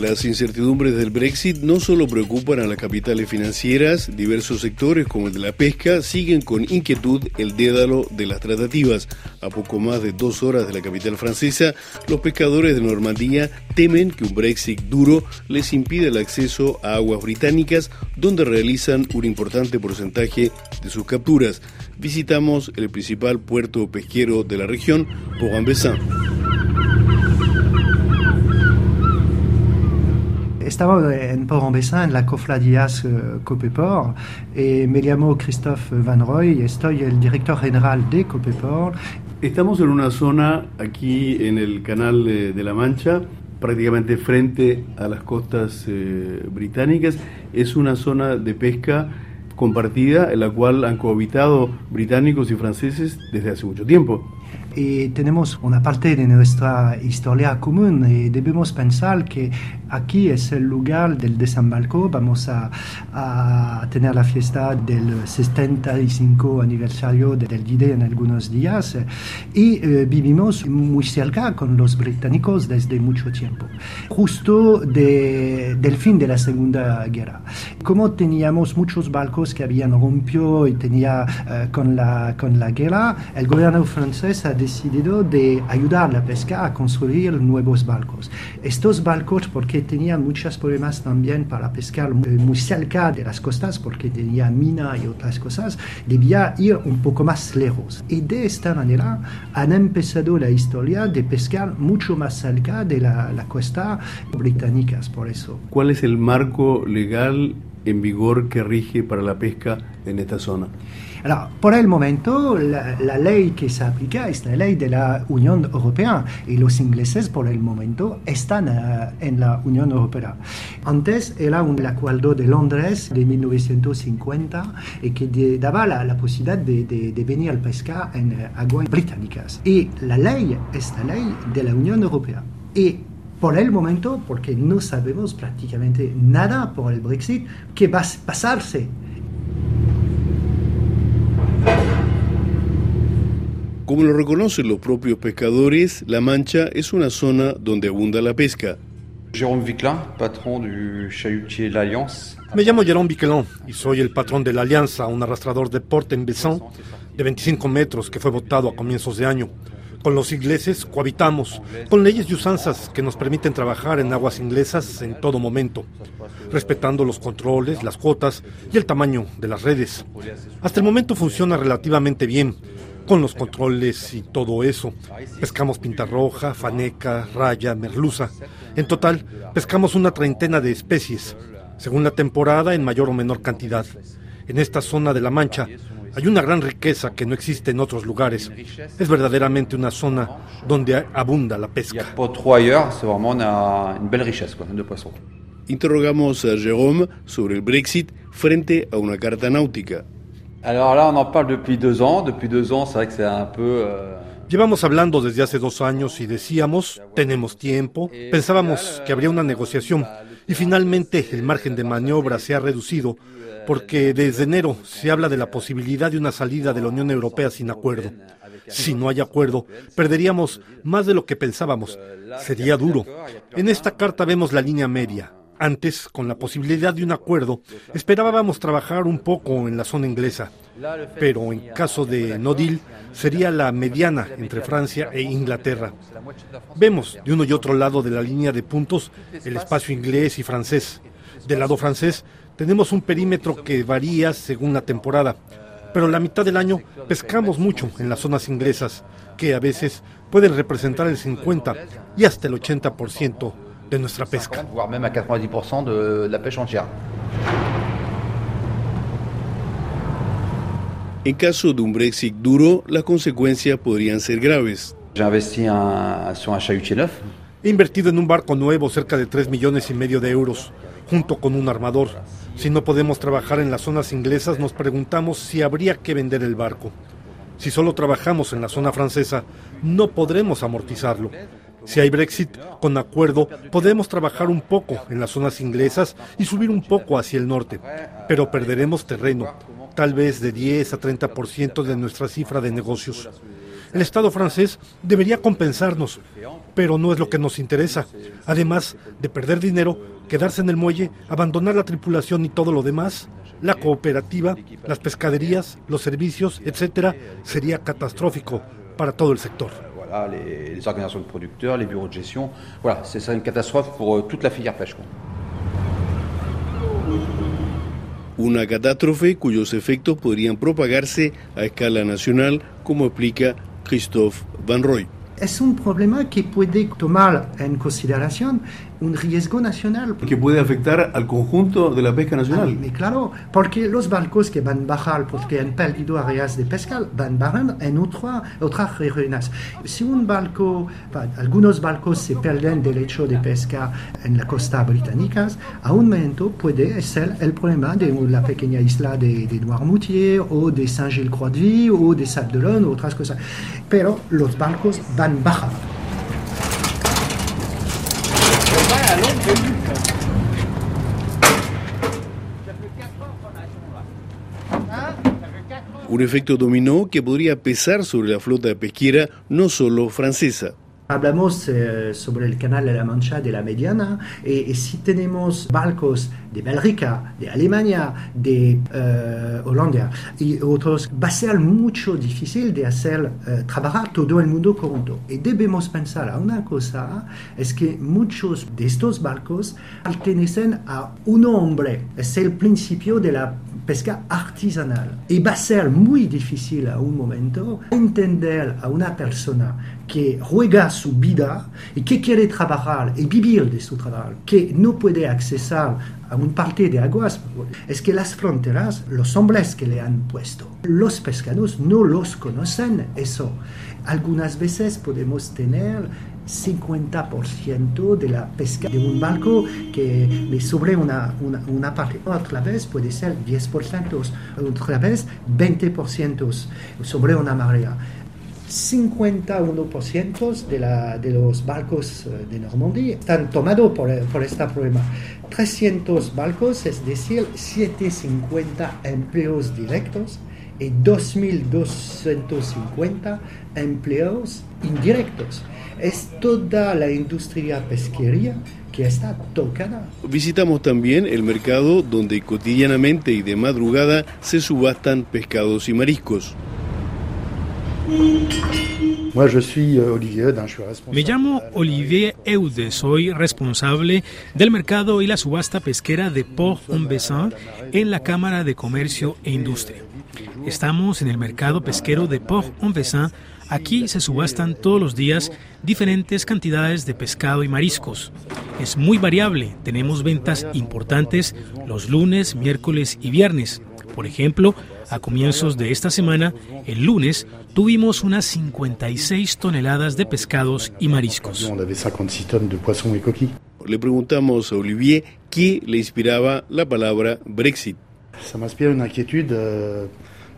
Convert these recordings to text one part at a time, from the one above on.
Las incertidumbres del Brexit no solo preocupan a las capitales financieras, diversos sectores como el de la pesca siguen con inquietud el dédalo de las tratativas. A poco más de dos horas de la capital francesa, los pescadores de Normandía temen que un Brexit duro les impida el acceso a aguas británicas donde realizan un importante porcentaje de sus capturas. Visitamos el principal puerto pesquero de la región, Port-en-Bessin. Estamos en Port-en-Bessin, en la cofradía uh, Copeport, y me llamo Christophe Van Roy, estoy el director general de Copeport. Estamos en una zona aquí en el canal de, de la Mancha, prácticamente frente a las costas eh, británicas. Es una zona de pesca compartida en la cual han cohabitado británicos y franceses desde hace mucho tiempo y tenemos una parte de nuestra historia común y debemos pensar que aquí es el lugar del desembarco. Vamos a, a tener la fiesta del 75 aniversario del D-Day en algunos días y eh, vivimos muy cerca con los británicos desde mucho tiempo, justo de, del fin de la Segunda Guerra. Como teníamos muchos barcos que habían rompido y tenía eh, con, la, con la guerra, el gobierno francés ha decidido de ayudar a la pesca a construir nuevos barcos. Estos barcos, porque tenían muchos problemas también para pescar muy cerca de las costas, porque tenía mina y otras cosas, debía ir un poco más lejos. Y de esta manera han empezado la historia de pescar mucho más cerca de la, la costa británica, por eso. ¿Cuál es el marco legal en vigor que rige para la pesca en esta zona? Alors, por el momento, la, la, ley que se aplica es la ley de la Unión Europea y los ingleses, por el momento, están uh, en la Unión Europea. Antes era un acuerdo de Londres de 1950 y que de, daba la, la posibilidad de, de, de, venir a pescar en uh, aguas británicas. Y la ley es la ley de la Unión Europea. Y por el momento, porque no sabemos prácticamente nada por el Brexit, qué va a pasarse Como lo reconocen los propios pescadores, La Mancha es una zona donde abunda la pesca. Jérôme Viclin, patrón du chalutier L'Alliance. Me llamo Jérôme Viclin y soy el patrón de la Alianza, un arrastrador de porte en Besson de 25 metros que fue votado a comienzos de año. Con los ingleses cohabitamos, con leyes y usanzas que nos permiten trabajar en aguas inglesas en todo momento, respetando los controles, las cuotas y el tamaño de las redes. Hasta el momento funciona relativamente bien, con los controles y todo eso. Pescamos pintarroja, faneca, raya, merluza. En total, pescamos una treintena de especies, según la temporada en mayor o menor cantidad. En esta zona de la Mancha hay una gran riqueza que no existe en otros lugares. Es verdaderamente una zona donde abunda la pesca. Interrogamos a Jérôme sobre el Brexit frente a una carta náutica. Llevamos hablando desde hace dos años y decíamos, tenemos tiempo, pensábamos que habría una negociación y finalmente el margen de maniobra se ha reducido porque desde enero se habla de la posibilidad de una salida de la Unión Europea sin acuerdo. Si no hay acuerdo, perderíamos más de lo que pensábamos. Sería duro. En esta carta vemos la línea media, antes, con la posibilidad de un acuerdo, esperábamos trabajar un poco en la zona inglesa, pero en caso de no deal sería la mediana entre Francia e Inglaterra. Vemos de uno y otro lado de la línea de puntos el espacio inglés y francés. Del lado francés tenemos un perímetro que varía según la temporada, pero la mitad del año pescamos mucho en las zonas inglesas, que a veces pueden representar el 50 y hasta el 80% de nuestra pesca. voire même à 90% de la pêche entière. En caso de un Brexit duro, las consecuencias podrían ser graves. He invertido en un barco nuevo cerca de 3 millones y medio de euros, junto con un armador. Si no podemos trabajar en las zonas inglesas, nos preguntamos si habría que vender el barco. Si solo trabajamos en la zona francesa, no podremos amortizarlo. Si hay Brexit con acuerdo, podemos trabajar un poco en las zonas inglesas y subir un poco hacia el norte, pero perderemos terreno, tal vez de 10 a 30% de nuestra cifra de negocios. El Estado francés debería compensarnos, pero no es lo que nos interesa. Además de perder dinero, quedarse en el muelle, abandonar la tripulación y todo lo demás, la cooperativa, las pescaderías, los servicios, etcétera, sería catastrófico para todo el sector. Les, les organisations de producteurs, les bureaux de gestion, voilà, c'est une catastrophe pour euh, toute la filière pêche. Una catástrofe cuyos efectos podrían propagarse a escala nacional, como explica Christophe Van Roy. Es un problema que puede tomar en consideración un riesgo nacional. Que puede afectar al conjunto de la pesca nacional. Ah, claro, porque los barcos que van a bajar porque han perdido áreas de pesca van a bajar en otra, otras regiones. Si un barco, algunos barcos se pierden derecho de pesca en la costa británica, a un momento puede ser el problema de la pequeña isla de, de Noirmoutier o de Saint-Gilles-Croix-de-Vie o de Sable d'Olonne o otras cosas. Pero los barcos van a bajar. Un efecto dominó que podría pesar sobre la flota pesquera no solo francesa. Hablamos eh, sobre el canal de la Mancha de la Mediana y, si tenemos barcos de Bélgica, de Alemania, de uh, Holanda y otros, va a ser mucho difícil de hacer uh, trabajar todo el mundo junto. Y debemos pensar a una cosa, es que muchos de estos barcos pertenecen a un hombre. Es el principio de la pesca artesanal. Y va a ser muy difícil a un momento entender a una persona que juega su vida y que quiere trabajar y vivir de su trabajo, que no puede accesar a un parte de aguas, es que las fronteras, los hombres que le han puesto, los pescados no los conocen eso. Algunas veces podemos tener 50% de la pesca de un barco que sobre una, una, una, parte. Otra vez puede ser 10%, otra vez 20% sobre una marea. 51% de, la, de los barcos eh, de Normandía están tomados por, por este problema. 300 barcos, es decir, 750 empleos directos y 2.250 empleos indirectos. Es toda la industria pesquería que está tocada. Visitamos también el mercado donde cotidianamente y de madrugada se subastan pescados y mariscos. Me llamo Olivier Eude, soy responsable del mercado y la subasta pesquera de Port-en-Bessin en la Cámara de Comercio e Industria. Estamos en el mercado pesquero de Port-en-Bessin. Aquí se subastan todos los días diferentes cantidades de pescado y mariscos. Es muy variable, tenemos ventas importantes los lunes, miércoles y viernes. Por ejemplo, a comienzos de esta semana, el lunes, tuvimos unas 56 toneladas de pescados y mariscos. Le preguntamos a Olivier qué le inspiraba la palabra Brexit. Euh,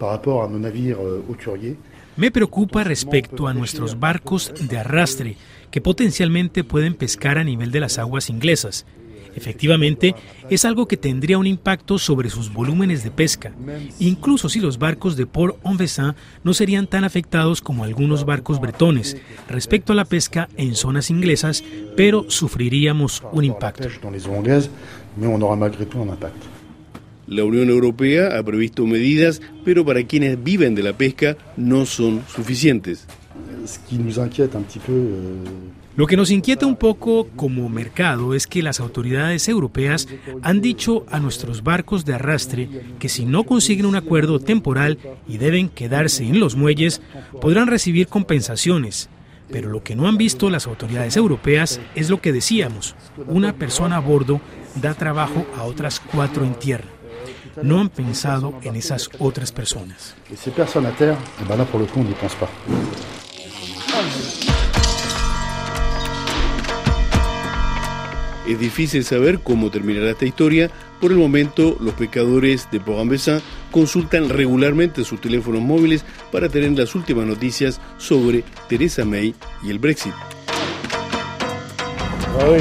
euh, Me preocupa respecto a nuestros barcos de arrastre que potencialmente pueden pescar a nivel de las aguas inglesas. Efectivamente, es algo que tendría un impacto sobre sus volúmenes de pesca, incluso si los barcos de Port-en-Bessin no serían tan afectados como algunos barcos bretones respecto a la pesca en zonas inglesas, pero sufriríamos un impacto. La Unión Europea ha previsto medidas, pero para quienes viven de la pesca no son suficientes. Lo que nos inquieta un poco como mercado es que las autoridades europeas han dicho a nuestros barcos de arrastre que si no consiguen un acuerdo temporal y deben quedarse en los muelles, podrán recibir compensaciones. Pero lo que no han visto las autoridades europeas es lo que decíamos, una persona a bordo da trabajo a otras cuatro en tierra. No han pensado en esas otras personas. Es difícil saber cómo terminará esta historia. Por el momento, los pescadores de Port-en-Bessin consultan regularmente sus teléfonos móviles para tener las últimas noticias sobre Theresa May y el Brexit. Ah